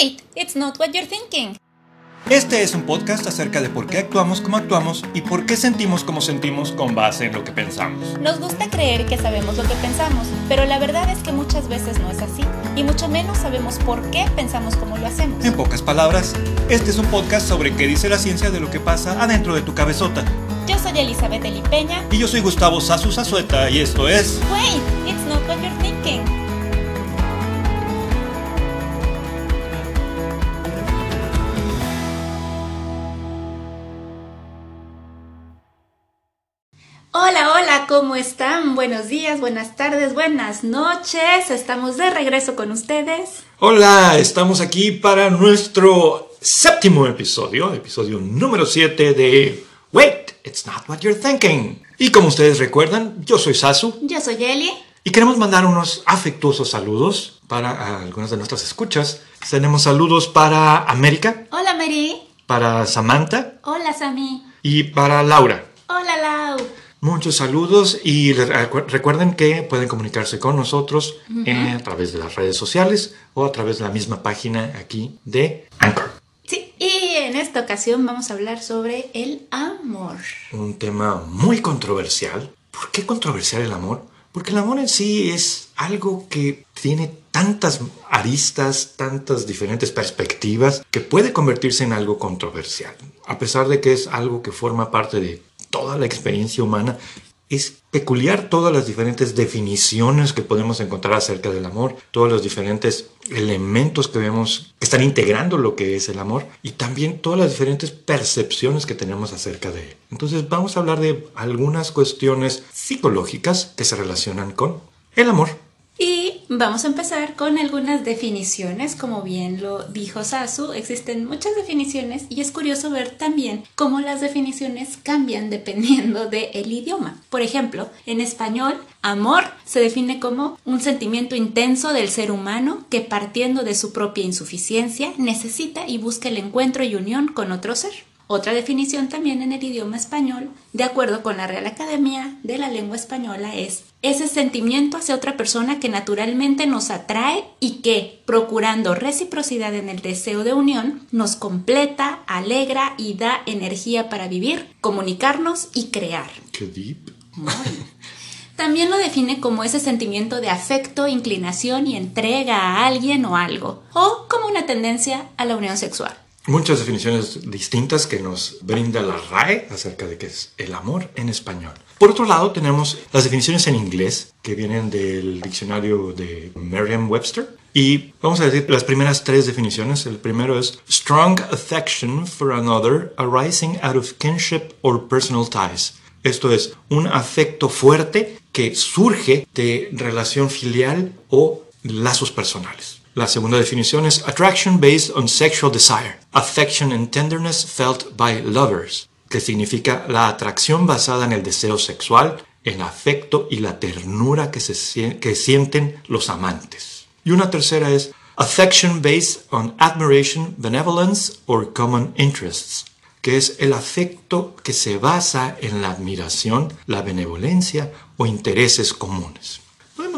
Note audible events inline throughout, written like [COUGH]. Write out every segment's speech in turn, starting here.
Wait, it's not what you're thinking. Este es un podcast acerca de por qué actuamos como actuamos y por qué sentimos como sentimos con base en lo que pensamos. Nos gusta creer que sabemos lo que pensamos, pero la verdad es que muchas veces no es así, y mucho menos sabemos por qué pensamos como lo hacemos. En pocas palabras, este es un podcast sobre qué dice la ciencia de lo que pasa adentro de tu cabezota. Yo soy Elizabeth Elipeña. Y yo soy Gustavo Sasu Sazueta y esto es... Wait, it's not what you're ¿cómo están? Buenos días, buenas tardes, buenas noches. Estamos de regreso con ustedes. Hola, estamos aquí para nuestro séptimo episodio, episodio número 7 de Wait, it's not what you're thinking. Y como ustedes recuerdan, yo soy Sasu Yo soy Eli. y queremos mandar unos afectuosos saludos para algunas de nuestras escuchas. Tenemos saludos para América, Hola, Mary. para Samantha Hola, Sammy. y para Laura. Hola, Lau. Muchos saludos y recuerden que pueden comunicarse con nosotros eh, a través de las redes sociales o a través de la misma página aquí de Anchor. Sí, y en esta ocasión vamos a hablar sobre el amor. Un tema muy controversial. ¿Por qué controversial el amor? Porque el amor en sí es algo que tiene tantas aristas, tantas diferentes perspectivas, que puede convertirse en algo controversial. A pesar de que es algo que forma parte de toda la experiencia humana, es peculiar todas las diferentes definiciones que podemos encontrar acerca del amor, todos los diferentes elementos que vemos que están integrando lo que es el amor y también todas las diferentes percepciones que tenemos acerca de él. Entonces vamos a hablar de algunas cuestiones psicológicas que se relacionan con el amor. Vamos a empezar con algunas definiciones, como bien lo dijo Sasu, existen muchas definiciones y es curioso ver también cómo las definiciones cambian dependiendo del idioma. Por ejemplo, en español, amor se define como un sentimiento intenso del ser humano que partiendo de su propia insuficiencia necesita y busca el encuentro y unión con otro ser. Otra definición también en el idioma español, de acuerdo con la Real Academia de la Lengua Española, es ese sentimiento hacia otra persona que naturalmente nos atrae y que, procurando reciprocidad en el deseo de unión, nos completa, alegra y da energía para vivir, comunicarnos y crear. Qué deep. También lo define como ese sentimiento de afecto, inclinación y entrega a alguien o algo, o como una tendencia a la unión sexual. Muchas definiciones distintas que nos brinda la RAE acerca de qué es el amor en español. Por otro lado, tenemos las definiciones en inglés que vienen del diccionario de Merriam-Webster. Y vamos a decir las primeras tres definiciones. El primero es strong affection for another arising out of kinship or personal ties. Esto es un afecto fuerte que surge de relación filial o lazos personales. La segunda definición es attraction based on sexual desire, affection and tenderness felt by lovers, que significa la atracción basada en el deseo sexual, el afecto y la ternura que, se, sienten los amantes. Y una tercera es affection based on admiration, benevolence or common interests, que es el afecto que se basa en la admiración, la benevolencia o intereses comunes.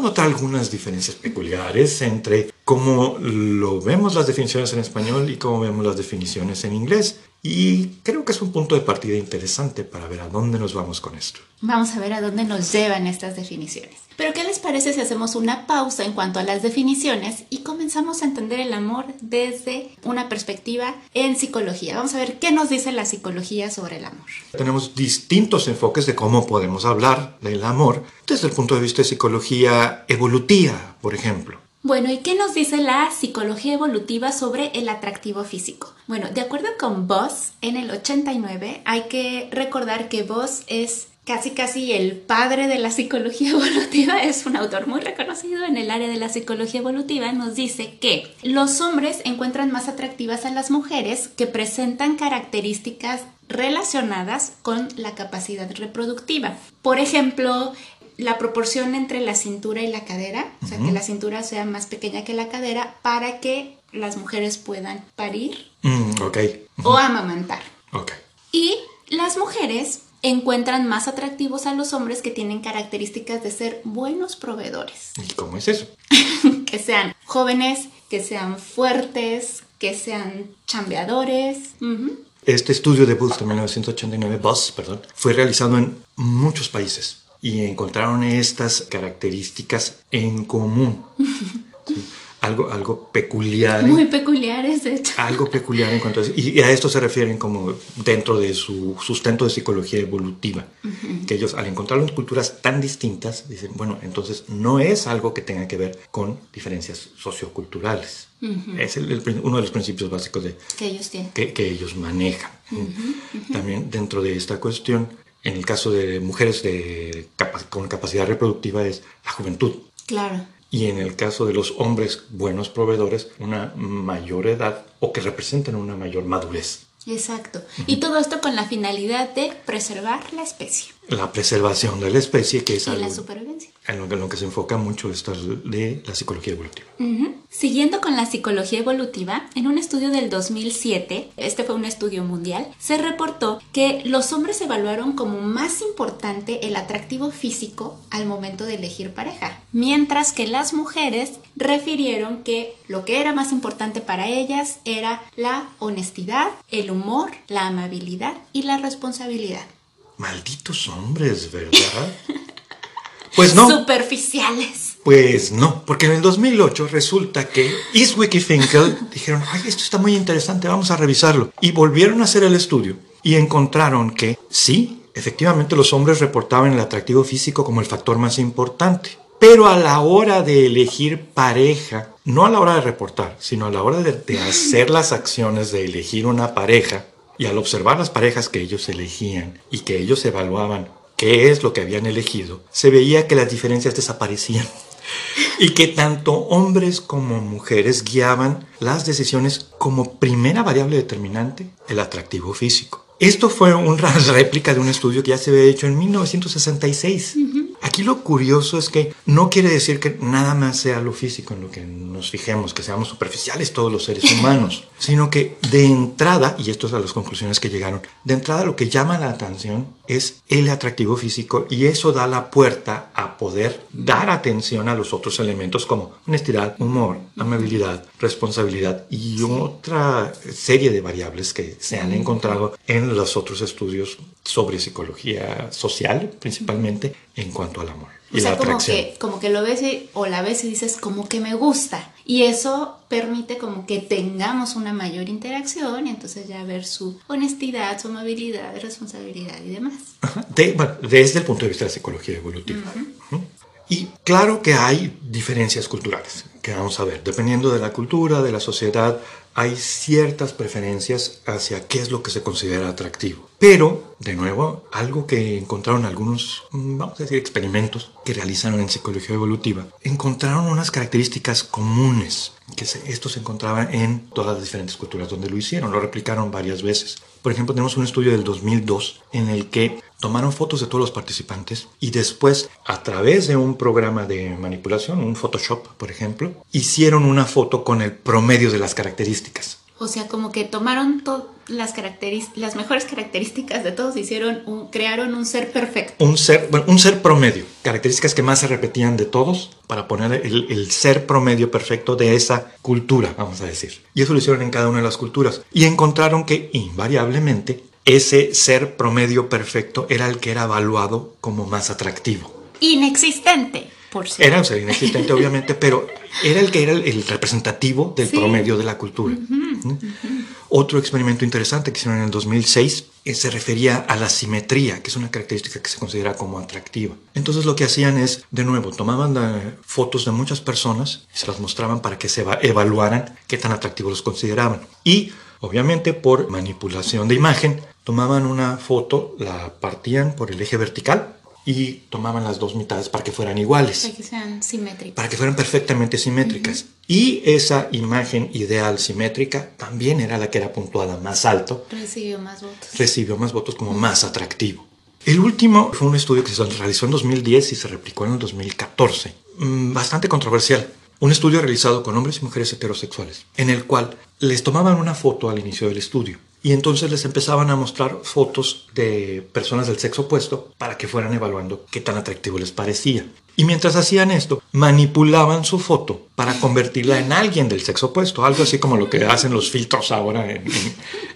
Notar algunas diferencias peculiares entre cómo lo vemos las definiciones en español y cómo vemos las definiciones en inglés. Y creo que es un punto de partida interesante para ver a dónde nos vamos con esto. Vamos a ver a dónde nos llevan estas definiciones. Pero ¿qué les parece si hacemos una pausa en cuanto a las definiciones y comenzamos a entender el amor desde una perspectiva en psicología? Vamos a ver qué nos dice la psicología sobre el amor. Tenemos distintos enfoques de cómo podemos hablar del amor desde el punto de vista de psicología evolutiva, por ejemplo. Bueno, ¿y qué nos dice la psicología evolutiva sobre el atractivo físico? Bueno, de acuerdo con Voss, en el 89 hay que recordar que Voss es casi casi el padre de la psicología [LAUGHS] evolutiva, es un autor muy reconocido en el área de la psicología evolutiva, nos dice que los hombres encuentran más atractivas a las mujeres que presentan características relacionadas con la capacidad reproductiva. Por ejemplo, la proporción entre la cintura y la cadera, o sea, que la cintura sea más pequeña que la cadera para que las mujeres puedan parir Mm, ok. o amamantar. Ok. Y las mujeres encuentran más atractivos a los hombres que tienen características de ser buenos proveedores, ¿Y cómo es eso? [LAUGHS] que sean jóvenes, que sean fuertes, que sean chambeadores. Este estudio de Buzz de 1989, Buzz, perdón, fue realizado en muchos países y encontraron estas características en común. [LAUGHS] Algo, algo peculiar. Muy peculiares, de hecho. Algo peculiar en cuanto a Y a esto se refieren como dentro de su sustento de psicología evolutiva. Que ellos, al encontrar culturas tan distintas, dicen, bueno, entonces no es algo que tenga que ver con diferencias socioculturales. Es uno de los principios básicos de, que, ellos tienen. Que, que ellos manejan. También dentro de esta cuestión, en el caso de mujeres de, con capacidad reproductiva, es la juventud. Claro y en el caso de los hombres buenos proveedores, una mayor edad o que representen una mayor madurez. Exacto. Y todo esto con la finalidad de preservar la especie. La preservación de la especie, que es y la supervivencia. En lo, que, lo, que, se enfoca mucho esta de la psicología evolutiva. Siguiendo con la psicología evolutiva, en un estudio del 2007, este fue un estudio mundial, se reportó que los hombres evaluaron como más importante el atractivo físico al momento de elegir pareja, mientras que las mujeres refirieron que lo que era más importante para ellas era la honestidad, el humor, la amabilidad y la responsabilidad. Malditos hombres, ¿verdad? [LAUGHS] Pues no. Superficiales. Pues no, porque en el 2008 resulta que Eastwick y Finkel dijeron, ay, esto está muy interesante, vamos a revisarlo. Y volvieron a hacer el estudio y encontraron que sí, efectivamente los hombres reportaban el atractivo físico como el factor más importante. Pero a la hora de elegir pareja, no a la hora de reportar, sino a la hora de, de hacer las acciones de elegir una pareja, y al observar las parejas que ellos elegían y que ellos evaluaban qué es lo que habían elegido, se veía que las diferencias desaparecían y que tanto hombres como mujeres guiaban las decisiones como primera variable determinante el atractivo físico. Esto fue una [LAUGHS] réplica de un estudio que ya se había hecho en 1966. Aquí lo curioso es que no quiere decir que nada más sea lo físico en lo que nos fijemos, que seamos superficiales todos los seres [LAUGHS] humanos, sino que de entrada, y esto es a las conclusiones que llegaron, de entrada lo que llama la atención es el atractivo físico y eso da la puerta a poder dar atención a los otros elementos como honestidad, humor, amabilidad, responsabilidad y otra serie de variables que se han encontrado en los otros estudios sobre psicología social principalmente en cuanto al amor. Y o sea, como que, como que lo ves o la ves y dices como que me gusta. Y eso permite como que tengamos una mayor interacción y entonces ya ver su honestidad, su amabilidad, responsabilidad y demás. desde el punto de vista de la psicología evolutiva. Y claro que hay diferencias culturales, que vamos a ver, dependiendo de la cultura, de la sociedad, hay ciertas preferencias hacia qué es lo que se considera atractivo. Pero, de nuevo, algo que encontraron algunos, mm, vamos a decir, experimentos que realizaron en psicología evolutiva, encontraron unas características comunes, que estos se encontraban en todas las diferentes culturas donde lo hicieron, lo replicaron varias veces. Por ejemplo, tenemos un estudio del 2002 en el que tomaron fotos de todos los participantes y después, a través de un programa de manipulación, un Photoshop, por ejemplo, hicieron una foto con el promedio de las características. O sea, como que tomaron las, las mejores características de todos, hicieron un, crearon un ser perfecto. Un ser, bueno, un ser promedio, características que más se repetían de todos para poner el, el, ser promedio perfecto de esa cultura, vamos a decir. Y eso lo hicieron en cada una de las culturas. Y encontraron que invariablemente ese ser promedio perfecto era el que era evaluado como más atractivo. Inexistente. Era un ser inexistente, obviamente, pero era el que era el, representativo del promedio de la cultura. Otro experimento interesante que hicieron en el 2006 eh, se refería a la simetría, que es una característica que se considera como atractiva. Entonces lo que hacían es, de nuevo, tomaban eh, fotos de muchas personas y se las mostraban para que se evaluaran qué tan atractivos los consideraban. Y obviamente por manipulación de imagen, tomaban una foto, la partían por el eje vertical y tomaban las dos mitades para que fueran iguales. Para que sean simétricas. Para que fueran perfectamente simétricas. Y esa imagen ideal simétrica también era la que era puntuada más alto. Recibió más votos. Recibió más votos como más atractivo. El último fue un estudio que se realizó en 2010 y se replicó en el 2014. Mm, bastante controversial. Un estudio realizado con hombres y mujeres heterosexuales, en el cual les tomaban una foto al inicio del estudio y entonces les empezaban a mostrar fotos de personas del sexo opuesto para que fueran evaluando qué tan atractivo les parecía. Y mientras hacían esto, manipulaban su foto para convertirla en alguien del sexo opuesto, algo así como lo que hacen los filtros ahora en,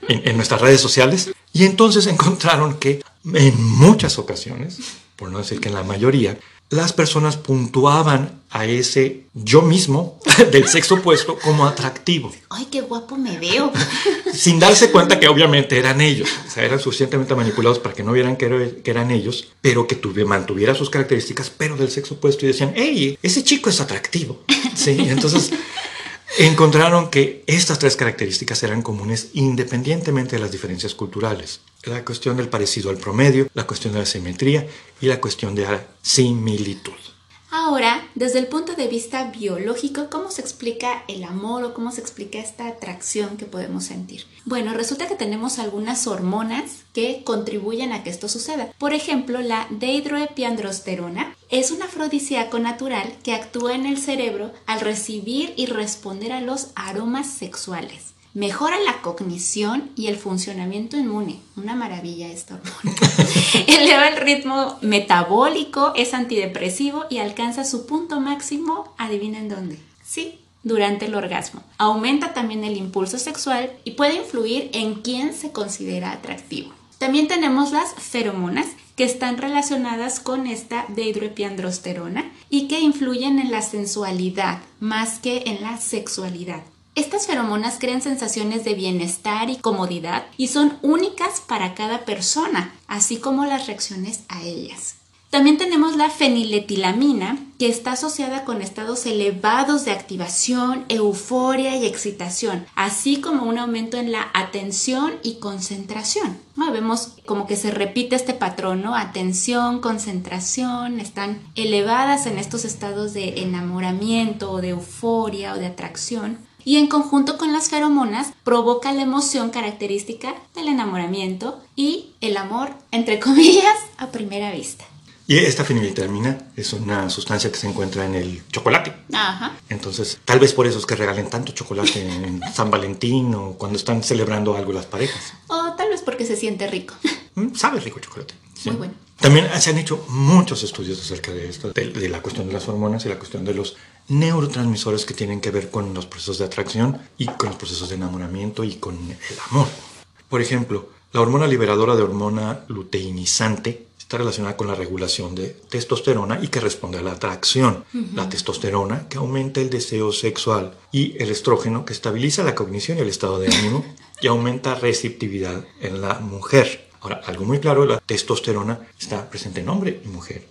en nuestras redes sociales. Y entonces [LAUGHS] encontraron que en muchas ocasiones, por no decir que en la mayoría, las personas puntuaban a ese yo mismo [LAUGHS] del sexo opuesto como atractivo. ¡Ay, qué guapo me veo! [LAUGHS] Sin darse cuenta que obviamente eran ellos. O sea, eran suficientemente manipulados para que no vieran que, eran ellos, pero que tuve, mantuviera sus características, pero del sexo opuesto y decían, ¡Ey, ese chico es atractivo! Sí, entonces encontraron que estas tres características eran comunes independientemente de las diferencias culturales. La cuestión del parecido al promedio, la cuestión de la simetría y la cuestión de la similitud. Ahora, desde el punto de vista biológico, ¿cómo se explica el amor o cómo se explica esta atracción que podemos sentir? Bueno, resulta que tenemos algunas hormonas que contribuyen a que esto suceda. Por ejemplo, la dehidroepiandrosterona es un afrodisíaco natural que actúa en el cerebro al recibir y responder a los aromas sexuales. Mejora la cognición y el funcionamiento inmune. Una maravilla esta hormona. [LAUGHS] Eleva el ritmo metabólico, es antidepresivo y alcanza su punto máximo, adivinen dónde. Sí, durante el orgasmo. Aumenta también el impulso sexual y puede influir en quién se considera atractivo. También tenemos las feromonas que están relacionadas con esta dehidroepiandrosterona y que influyen en la sensualidad más que en la sexualidad. Estas feromonas crean sensaciones de bienestar y comodidad y son únicas para cada persona, así como las reacciones a ellas. También tenemos la feniletilamina, que está asociada con estados elevados de activación, euforia y excitación, así como un aumento en la atención y concentración. Vemos como que se repite este patrón, ¿no? Atención, concentración, están elevadas en estos estados de enamoramiento o de euforia o de atracción y en conjunto con las feromonas provoca la emoción característica del enamoramiento y el amor, entre comillas, a primera vista. Y esta feniletilamina es una sustancia que se encuentra en el chocolate. Ajá. Entonces, tal vez por eso es que regalen tanto chocolate en [LAUGHS] San Valentín o cuando están celebrando algo las parejas. O tal vez porque se siente rico. Mm, sabe rico el chocolate. Muy bueno. También se han hecho muchos estudios acerca de esto, de, la cuestión de las hormonas y la cuestión de los neurotransmisores que tienen que ver con los procesos de atracción y con los procesos de enamoramiento y con el amor. Por ejemplo, la hormona liberadora de hormona luteinizante está relacionada con la regulación de testosterona y que responde a la atracción. La testosterona que aumenta el deseo sexual y el estrógeno que estabiliza la cognición y el estado de ánimo [LAUGHS] y aumenta receptividad en la mujer. Ahora, algo muy claro, la testosterona está presente en hombre y mujer.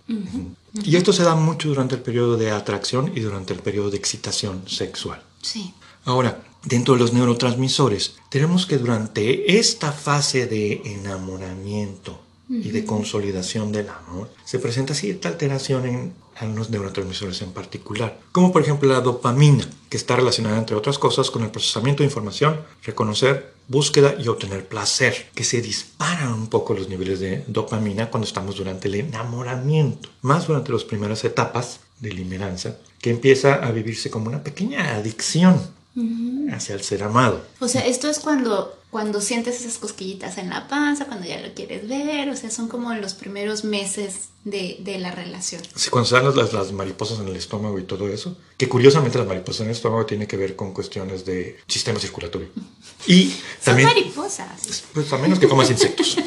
Y esto se da mucho durante el periodo de atracción y durante el periodo de excitación sexual. Sí. Ahora, dentro de los neurotransmisores, tenemos que durante esta fase de enamoramiento y de consolidación del amor, se presenta cierta alteración en los neurotransmisores en particular, como por ejemplo la dopamina, que está relacionada entre otras cosas con el procesamiento de información, reconocer, búsqueda y obtener placer, que se disparan un poco los niveles de dopamina cuando estamos durante el enamoramiento, más durante las primeras etapas de limeranza, que empieza a vivirse como una pequeña adicción hacia el ser amado. O sea, esto es cuando cuando sientes esas cosquillitas en la panza, cuando ya lo quieres ver, o sea, son como los primeros meses de, de la relación. Sí, cuando se dan las, las, mariposas en el estómago y todo eso, que curiosamente las mariposas en el estómago tienen que ver con cuestiones de sistema circulatorio. [LAUGHS] Y también... Son mariposas. Pues a menos que comas insectos. [LAUGHS]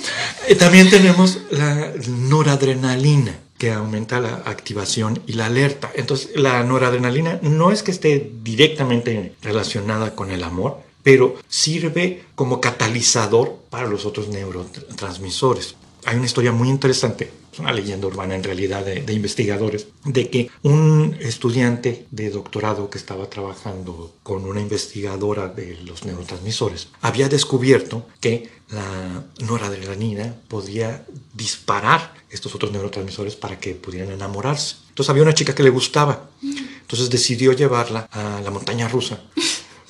Eh, también tenemos la noradrenalina que aumenta la activación y la alerta. Entonces, la noradrenalina no es que esté directamente relacionada con el amor, pero sirve como catalizador para los otros neurotransmisores. Hay una historia muy interesante, es una leyenda urbana en realidad de, investigadores, de que un estudiante de doctorado que estaba trabajando con una investigadora de los neurotransmisores había descubierto que la noradrenalina podía disparar estos otros neurotransmisores para que pudieran enamorarse. Entonces había una chica que le gustaba, entonces decidió llevarla a la montaña rusa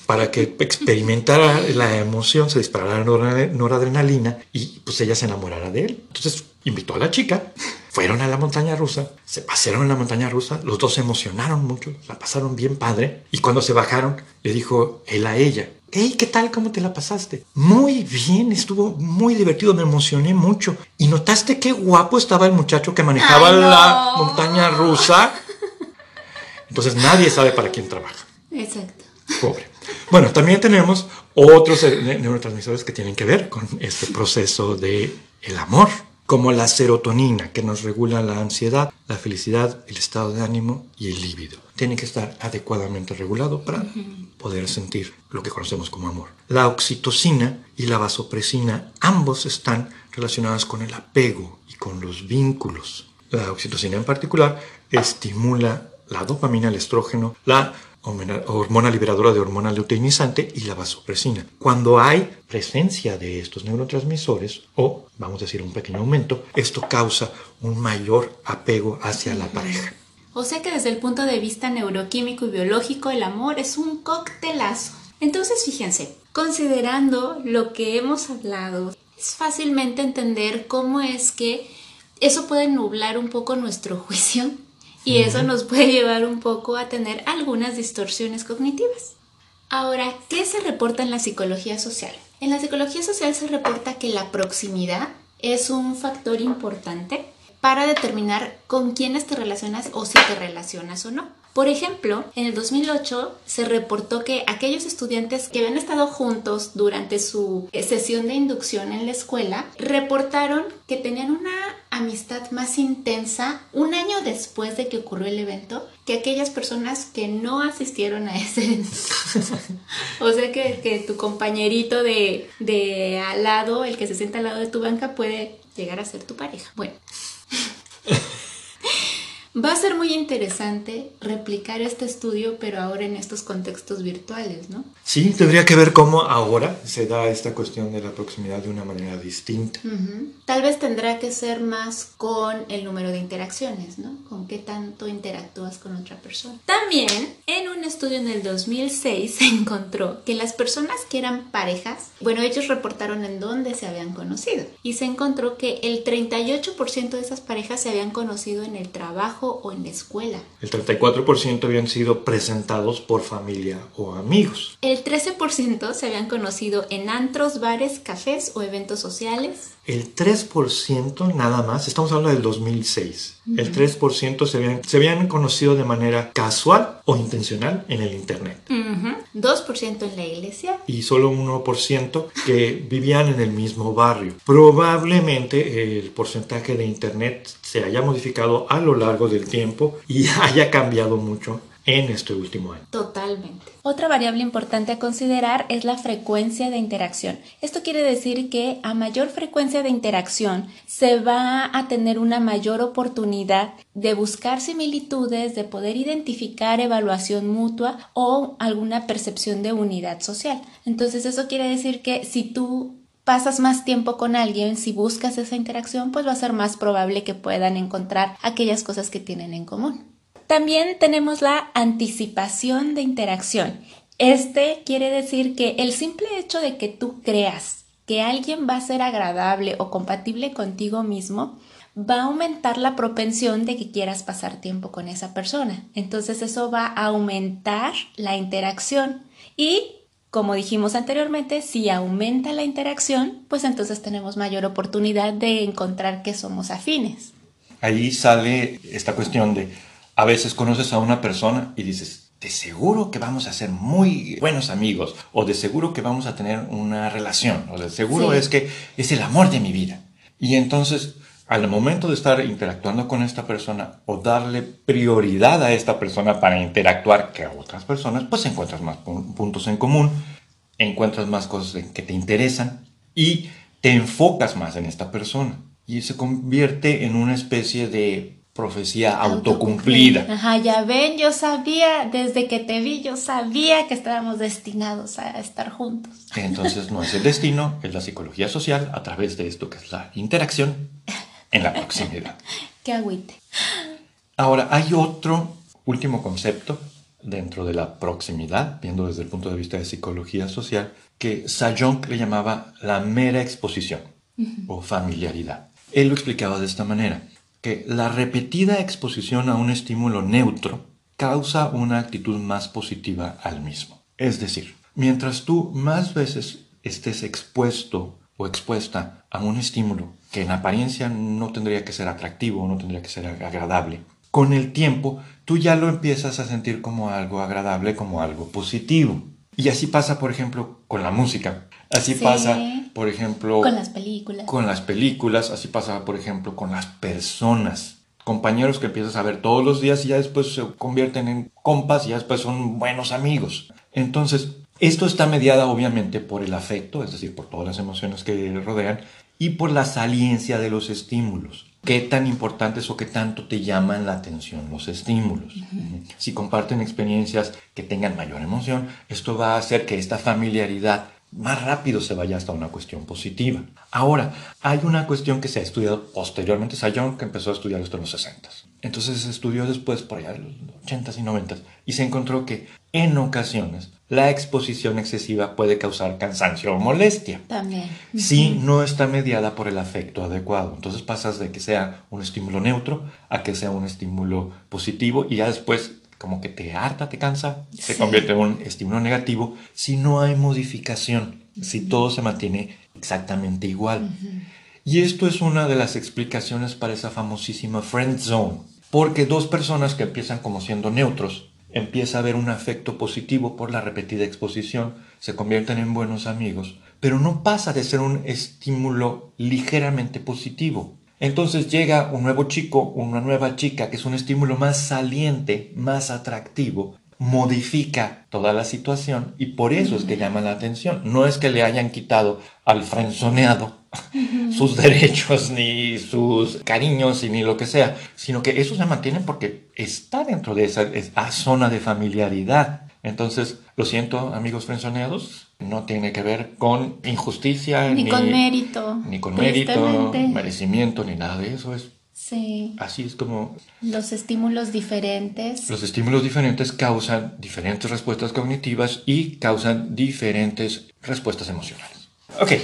para que experimentara la emoción, se disparara la noradrenalina y pues ella se enamorara de él. Entonces invitó a la chica, fueron a la montaña rusa, se pasaron en la montaña rusa, los dos se emocionaron mucho, la pasaron bien padre y cuando se bajaron le dijo él a ella, Hey, ¿qué tal? ¿Cómo te la pasaste? Muy bien, estuvo muy divertido, me emocioné mucho. ¿Y notaste qué guapo estaba el muchacho que manejaba la montaña rusa? Entonces nadie sabe para quién trabaja. Exacto. Pobre. Bueno, también tenemos otros neurotransmisores que tienen que ver con este proceso de el amor, como la serotonina, que nos regula la ansiedad, la felicidad, el estado de ánimo y el líbido. Tiene que estar adecuadamente regulado para poder sentir lo que conocemos como amor. La oxitocina y la vasopresina, ambos están relacionados con el apego y con los vínculos. La oxitocina en particular estimula la dopamina, el estrógeno, la hormona liberadora de hormona luteinizante y la vasopresina. Cuando hay presencia de estos neurotransmisores o, vamos a decir, un pequeño aumento, esto causa un mayor apego hacia la pareja. O sea que desde el punto de vista neuroquímico y biológico el amor es un coctelazo. Entonces fíjense, considerando lo que hemos hablado, es fácilmente entender cómo es que eso puede nublar un poco nuestro [LAUGHS] juicio y eso nos puede llevar un poco a tener algunas distorsiones cognitivas. Ahora, ¿qué se reporta en la psicología social? En la psicología social se reporta que la proximidad es un factor importante para determinar con quiénes te relacionas o si te relacionas o no. Por ejemplo, en el 2008 se reportó que aquellos estudiantes que habían estado juntos durante su eh, sesión de inducción en la escuela reportaron que tenían una amistad más intensa un año después de que ocurrió el evento que aquellas personas que no asistieron a ese [LAUGHS] o sea que, que tu compañerito de, de al lado, el que se sienta al lado de tu banca, puede llegar a ser tu pareja. Bueno. [LAUGHS] Va a ser muy interesante replicar este estudio, pero ahora en estos contextos virtuales, ¿no? Sí, tendría que ver cómo ahora se da esta cuestión de la proximidad de una manera distinta. Tal vez tendrá que ser más con el número de interacciones, ¿no? Con qué tanto interactúas con otra persona. También, en un estudio en el 2006 [LAUGHS] se encontró que las personas que eran parejas, bueno, ellos reportaron en dónde se habían conocido y se encontró que el 38% de esas parejas se habían conocido en el trabajo o en la escuela. El 34% habían sido presentados por familia o amigos. El 13% se habían conocido en antros, bares, cafés o eventos sociales. El 3% nada más, estamos hablando del 2006, el 3% se habían, se habían conocido de manera casual o intencional en el Internet. 2% en la iglesia. Y solo 1% que vivían en el mismo barrio. Probablemente el porcentaje de Internet se haya modificado a lo largo del tiempo y [LAUGHS] haya cambiado mucho en este último año. Totalmente. Otra variable importante a considerar es la frecuencia de interacción. Esto quiere decir que a mayor frecuencia de interacción se va a tener una mayor oportunidad de buscar similitudes, de poder identificar evaluación mutua o alguna percepción de unidad social. Entonces eso quiere decir que si tú pasas más tiempo con alguien, si buscas esa interacción, pues va a ser más probable que puedan encontrar aquellas cosas que tienen en común. También tenemos la anticipación de interacción. Este quiere decir que el simple hecho de que tú creas que alguien va a ser agradable o compatible contigo mismo, va a aumentar la propensión de que quieras pasar tiempo con esa persona. Entonces eso va a aumentar la interacción y como dijimos anteriormente, si aumenta la interacción, pues entonces tenemos mayor oportunidad de encontrar que somos afines. Ahí sale esta cuestión de a veces conoces a una persona y dices, de seguro que vamos a ser muy buenos amigos, o de seguro que vamos a tener una relación, o de seguro es que es el amor de mi vida. Y entonces, al momento de estar interactuando con esta persona o darle prioridad a esta persona para interactuar que a otras personas, pues encuentras más puntos en común, encuentras más cosas que te interesan y te enfocas más en esta persona. Y se convierte en una especie de profecía autocumplida. Ajá, ya ven, yo sabía, desde que te vi, yo sabía que estábamos destinados a estar juntos. Entonces no es el destino, es la psicología social a través de esto que es la interacción en la proximidad. [LAUGHS] Qué agüite. Ahora, hay otro último concepto dentro de la proximidad, viendo desde el punto de vista de psicología social, que Sajong le llamaba la mera exposición o familiaridad. Él lo explicaba de esta manera que la repetida exposición a un estímulo neutro causa una actitud más positiva al mismo. Es decir, mientras tú más veces estés expuesto o expuesta a un estímulo que en apariencia no tendría que ser atractivo, no tendría que ser agradable, con el tiempo tú ya lo empiezas a sentir como algo agradable, como algo positivo. Y así pasa, por ejemplo, con la música. Así pasa, por ejemplo, con las películas. Con las películas, así pasa, por ejemplo, con las personas. Compañeros que empiezas a ver todos los días y ya después se convierten en compas y ya después son buenos amigos. Entonces, esto está mediada obviamente por el afecto, es decir, por todas las emociones que rodean, y por la saliencia de los estímulos. ¿Qué tan importantes o qué tanto te llaman la atención los estímulos? Si comparten experiencias que tengan mayor emoción, esto va a hacer que esta familiaridad más rápido se vaya hasta una cuestión positiva. Ahora, hay una cuestión que se ha estudiado posteriormente, Sayón, que empezó a estudiar esto en los 60. Entonces se estudió después, por allá en los 80s y 90s, y se encontró que en ocasiones la exposición excesiva puede causar cansancio o molestia. También. Si no está mediada por el afecto adecuado. Entonces pasas de que sea un estímulo neutro a que sea un estímulo positivo y ya después como que te harta, te cansa, se convierte en un estímulo negativo si no hay modificación, si todo se mantiene exactamente igual. Y esto es una de las explicaciones para esa famosísima friend zone, porque dos personas que empiezan como siendo neutros, empieza a haber un afecto positivo por la repetida exposición, se convierten en buenos amigos, pero no pasa de ser un estímulo ligeramente positivo. Entonces llega un nuevo chico, una nueva chica, que es un estímulo más saliente, más atractivo, modifica toda la situación y por eso es que llama la atención. No es que le hayan quitado al frenzoneado sus [LAUGHS] derechos, ni sus cariños, y ni lo que sea, sino que eso se mantiene porque está dentro de esa, esa zona de familiaridad. Entonces, lo siento, amigos frenzoneados, no tiene que ver con injusticia, ni, con mérito, ni con mérito, merecimiento, ni nada de eso. Es Sí. Así es como... Los estímulos diferentes. Los estímulos diferentes causan diferentes respuestas cognitivas y causan diferentes respuestas emocionales. Ok,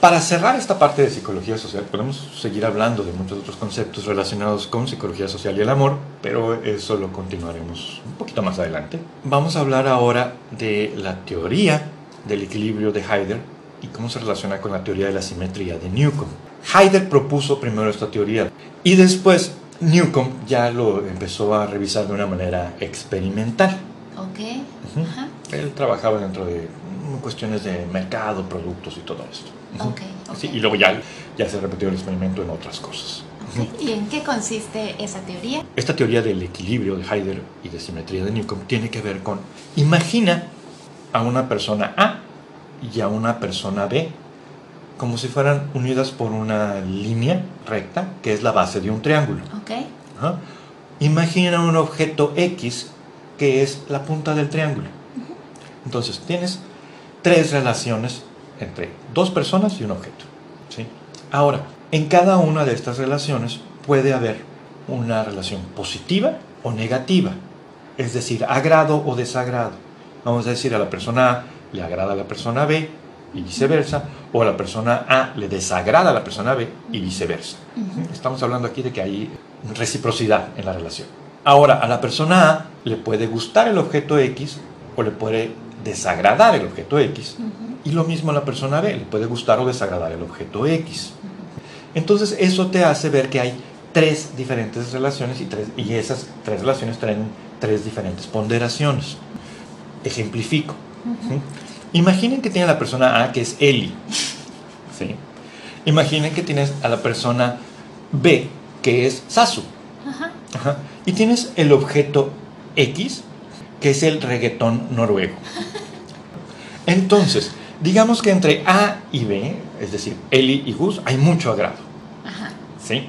para cerrar esta parte de psicología social, podemos seguir hablando de muchos otros conceptos relacionados con psicología social y el amor, pero eso lo continuaremos un poquito más adelante. Vamos a hablar ahora de la teoría del equilibrio de Heidegger y cómo se relaciona con la teoría de la simetría de Newcomb. Heidegger propuso primero esta teoría y después Newcomb ya lo empezó a revisar de una manera experimental. Ok. Él trabajaba dentro de cuestiones de mercado, productos y todo esto. Okay, Sí, y luego ya, ya se repitió el experimento en otras cosas. ¿Y en qué consiste esa teoría? Esta teoría del equilibrio de Heidegger y de simetría de Newcomb tiene que ver con, imagina a una persona A y a una persona B como si fueran unidas por una línea recta que es la base de un triángulo. Okay. Imagina un objeto X que es la punta del triángulo. Entonces tienes tres relaciones entre dos personas y un objeto. ¿sí? Ahora, en cada una de estas relaciones puede haber una relación positiva o negativa, es decir, agrado o desagrado. Vamos a decir a la persona A le agrada a la persona B y viceversa, o a la persona A le desagrada a la persona B y viceversa. Estamos hablando aquí de que hay reciprocidad en la relación. Ahora, a la persona A le puede gustar el objeto X o le puede desagradar el objeto X, y lo mismo la persona B, le puede gustar o desagradar el objeto X. Entonces, eso te hace ver que hay tres diferentes relaciones y, tres, y esas tres relaciones traen tres diferentes ponderaciones. Ejemplifico. Imaginen que tiene la persona A que es Eli. ¿sí? Imaginen que tienes a la persona B que es Sasu. Y tienes el objeto X que es el reggaetón noruego. [LAUGHS] Entonces, digamos que entre A y B, es decir, Eli y Gus, hay mucho agrado. ¿Sí?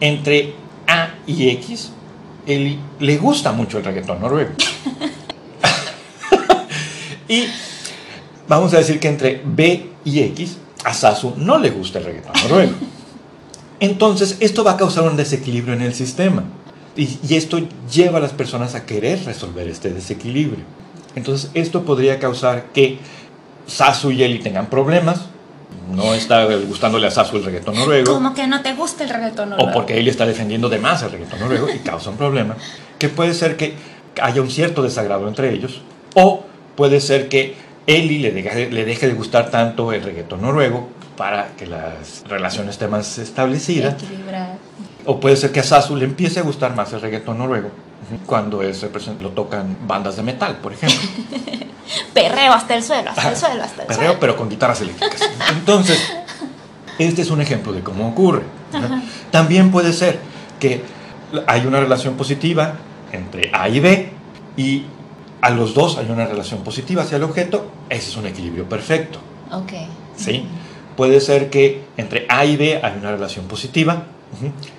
Entre A y X, Eli le gusta mucho el reggaetón noruego. [LAUGHS] y vamos a decir que entre B y X, a Sasu no le gusta el reggaetón noruego. Entonces, esto va a causar un desequilibrio en el sistema. Y, esto lleva a las personas a querer resolver este desequilibrio. Entonces, esto podría causar que Sasu y Eli tengan problemas. No está gustándole a Sasu el reggaetón noruego. Como que no te gusta el reggaetón noruego. O porque Eli está defendiendo de más el reggaetón noruego y causa un problema. Que puede ser que haya un cierto desagrado entre ellos. O puede ser que Eli le deje, le deje de gustar tanto el reggaetón noruego para que las relaciones estén más establecidas. Equilibrada. O puede ser que a Sasu le empiece a gustar más el reggaetón noruego cuando es, lo tocan bandas de metal, por ejemplo. [LAUGHS] Perreo hasta el suelo, hasta el suelo, hasta el Perreo, suelo. pero con guitarras eléctricas. Entonces, este es un ejemplo de cómo ocurre. ¿no? También puede ser que hay una relación positiva entre A y B y a los dos hay una relación positiva hacia el objeto. Ese es un equilibrio perfecto. Ok. ¿sí? Puede ser que entre A y B hay una relación positiva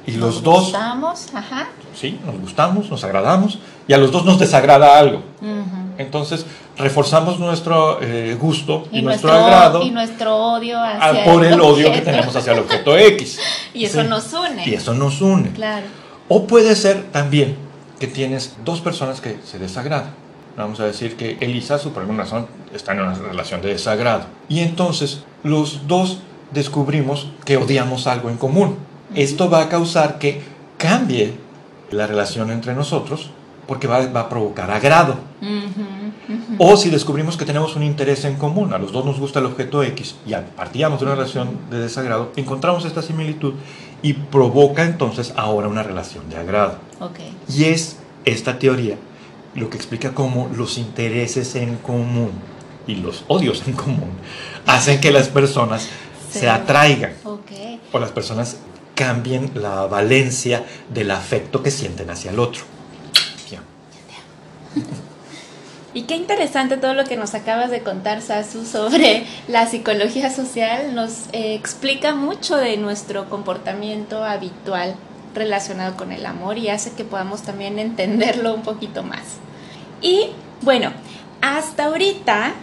y los Nos dos, gustamos, ajá. ¿sí? Nos gustamos, nos agradamos y a los dos nos desagrada algo. Ujú. Entonces, reforzamos nuestro eh, gusto y, Y, nuestro, nuestro, agrado y nuestro odio a- hacia por el odio que tenemos hacia el objeto [LAUGHS] X. Y eso ¿sí? nos une. Y eso nos une. Claro. O puede ser también que tienes dos personas que se desagradan. Vamos a decir que Elisa, por alguna razón, está en una relación de desagrado. Y entonces los dos descubrimos que odiamos algo en común. Esto va a causar que cambie la relación entre nosotros porque va, va a provocar agrado. O si descubrimos que tenemos un interés en común, a los dos nos gusta el objeto X y partíamos de una relación de desagrado, encontramos esta similitud y provoca entonces ahora una relación de agrado. Y es esta teoría lo que explica cómo los intereses en común y los odios en común hacen que las personas se atraigan. O las personas cambien la valencia del afecto que sienten hacia el otro. Y qué interesante todo lo que nos acabas de contar, Sasu, sobre la psicología social. Nos eh, explica mucho de nuestro comportamiento habitual relacionado con el amor y hace que podamos también [LAUGHS] entenderlo un poquito más. Y bueno, hasta ahorita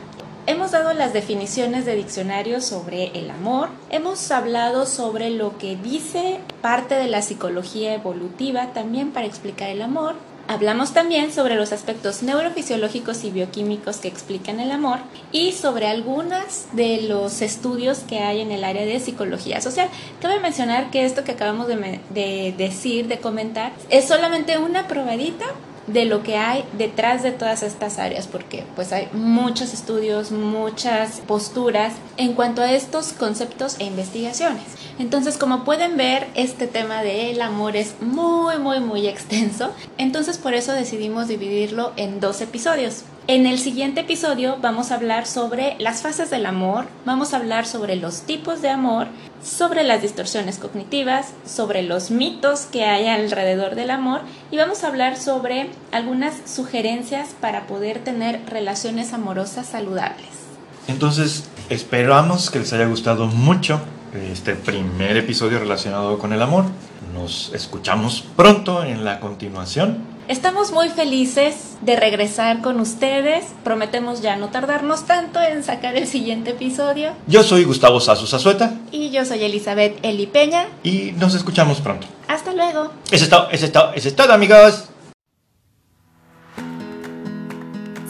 hemos dado las definiciones de diccionario sobre el amor, hemos hablado sobre lo que dice parte de la psicología evolutiva también para explicar el amor. Hablamos también sobre los aspectos neurofisiológicos y bioquímicos que explican el amor y sobre algunos de los estudios que hay en el área de psicología social. Cabe mencionar que esto que acabamos de, de decir, de comentar, es solamente una probadita de lo que hay detrás de todas estas áreas, porque pues hay muchos estudios, muchas posturas en cuanto a estos conceptos e investigaciones. Entonces, como pueden ver, este tema del amor es muy, muy, muy extenso. Entonces, por eso decidimos dividirlo en dos episodios. En el siguiente episodio vamos a hablar sobre las fases del amor, vamos a hablar sobre los tipos de amor, sobre las distorsiones cognitivas, sobre los mitos que hay alrededor del amor y vamos a hablar sobre algunas sugerencias para poder tener relaciones amorosas saludables. Entonces, esperamos que les haya gustado mucho este primer episodio relacionado con el amor. Nos escuchamos pronto en la continuación. Estamos muy felices de regresar con ustedes. Prometemos ya no tardarnos tanto en sacar el siguiente episodio. Yo soy Gustavo Sasu Zazueta Y yo soy Elizabeth Eli Peña. y nos escuchamos pronto. Hasta luego. Eso es todo, eso es todo, eso es todo, amigos.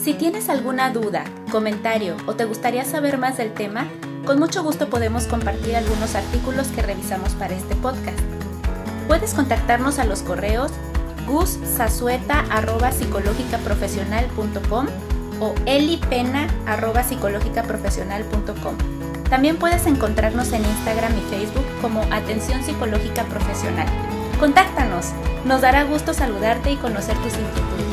Si tienes alguna duda, comentario o te gustaría saber más del tema, con mucho gusto podemos compartir algunos artículos que revisamos para este podcast. Puedes contactarnos a los correos gussazueta.psicológicaprofesional.com o elipena.psicológicaprofesional.com. También puedes encontrarnos en Instagram y Facebook como Atención Psicológica Profesional. Contáctanos, nos dará gusto saludarte y conocer tus inquietudes.